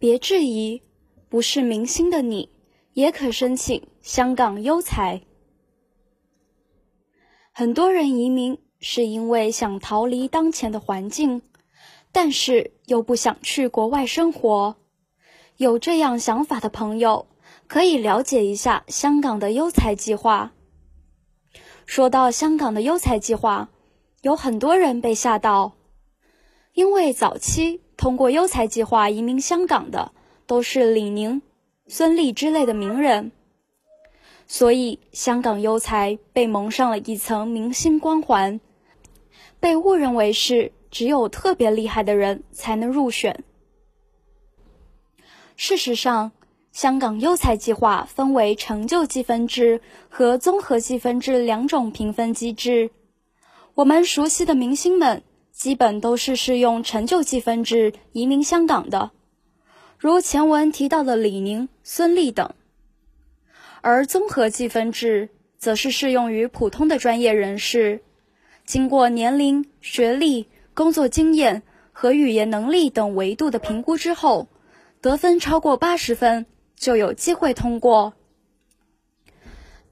别质疑，不是明星的你也可申请香港优才。很多人移民是因为想逃离当前的环境，但是又不想去国外生活。有这样想法的朋友，可以了解一下香港的优才计划。说到香港的优才计划，有很多人被吓到，因为早期通过优才计划移民香港的都是李宁、孙俪之类的名人，所以香港优才被蒙上了一层明星光环，被误认为是只有特别厉害的人才能入选。事实上，香港优才计划分为成就积分制和综合积分制两种评分机制。我们熟悉的明星们，基本都是适用成就积分制移民香港的，如前文提到的李宁、孙俪等。而综合积分制则是适用于普通的专业人士，经过年龄、学历、工作经验和语言能力等维度的评估之后。得分超过八十分就有机会通过，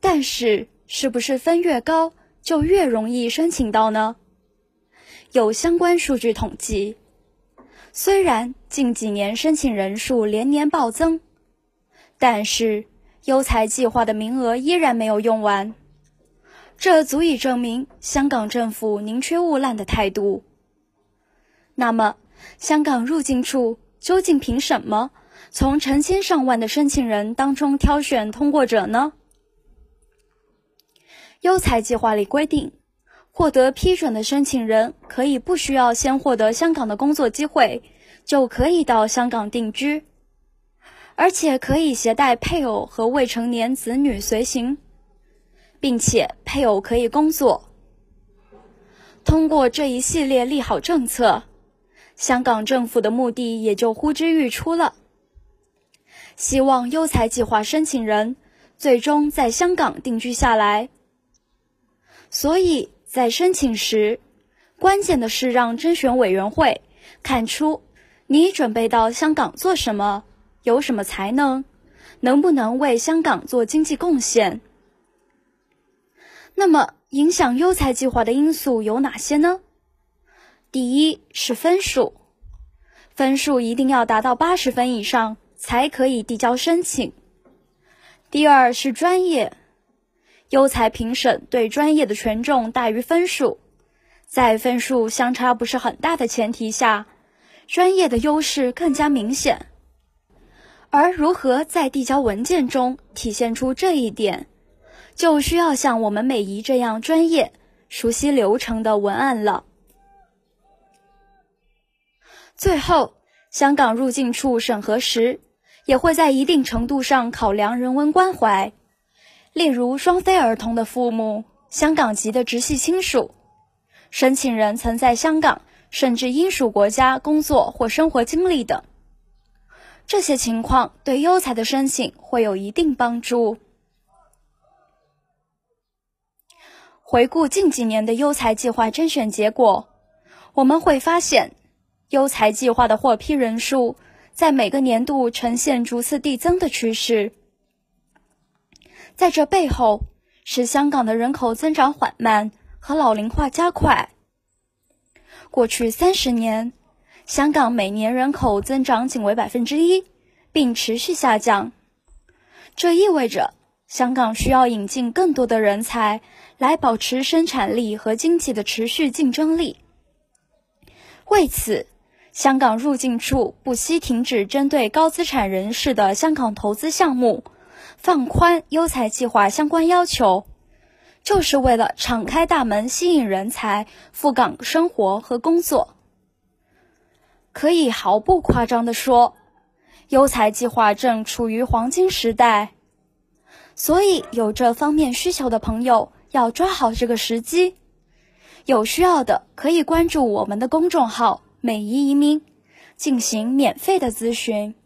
但是是不是分越高就越容易申请到呢？有相关数据统计，虽然近几年申请人数连年暴增，但是优才计划的名额依然没有用完，这足以证明香港政府宁缺毋滥的态度。那么，香港入境处？究竟凭什么从成千上万的申请人当中挑选通过者呢？优才计划里规定，获得批准的申请人可以不需要先获得香港的工作机会，就可以到香港定居，而且可以携带配偶和未成年子女随行，并且配偶可以工作。通过这一系列利好政策。香港政府的目的也就呼之欲出了，希望优才计划申请人最终在香港定居下来。所以在申请时，关键的是让甄选委员会看出你准备到香港做什么，有什么才能，能不能为香港做经济贡献。那么，影响优才计划的因素有哪些呢？第一是分数，分数一定要达到八十分以上才可以递交申请。第二是专业，优才评审对专业的权重大于分数，在分数相差不是很大的前提下，专业的优势更加明显。而如何在递交文件中体现出这一点，就需要像我们美仪这样专业、熟悉流程的文案了。最后，香港入境处审核时，也会在一定程度上考量人文关怀，例如双非儿童的父母、香港籍的直系亲属、申请人曾在香港甚至英属国家工作或生活经历等，这些情况对优才的申请会有一定帮助。回顾近几年的优才计划甄选结果，我们会发现。优才计划的获批人数在每个年度呈现逐次递增的趋势，在这背后是香港的人口增长缓慢和老龄化加快。过去三十年，香港每年人口增长仅为百分之一，并持续下降。这意味着香港需要引进更多的人才来保持生产力和经济的持续竞争力。为此。香港入境处不惜停止针对高资产人士的香港投资项目，放宽优才计划相关要求，就是为了敞开大门，吸引人才赴港生活和工作。可以毫不夸张地说，优才计划正处于黄金时代，所以有这方面需求的朋友要抓好这个时机。有需要的可以关注我们的公众号。美宜移民进行免费的咨询。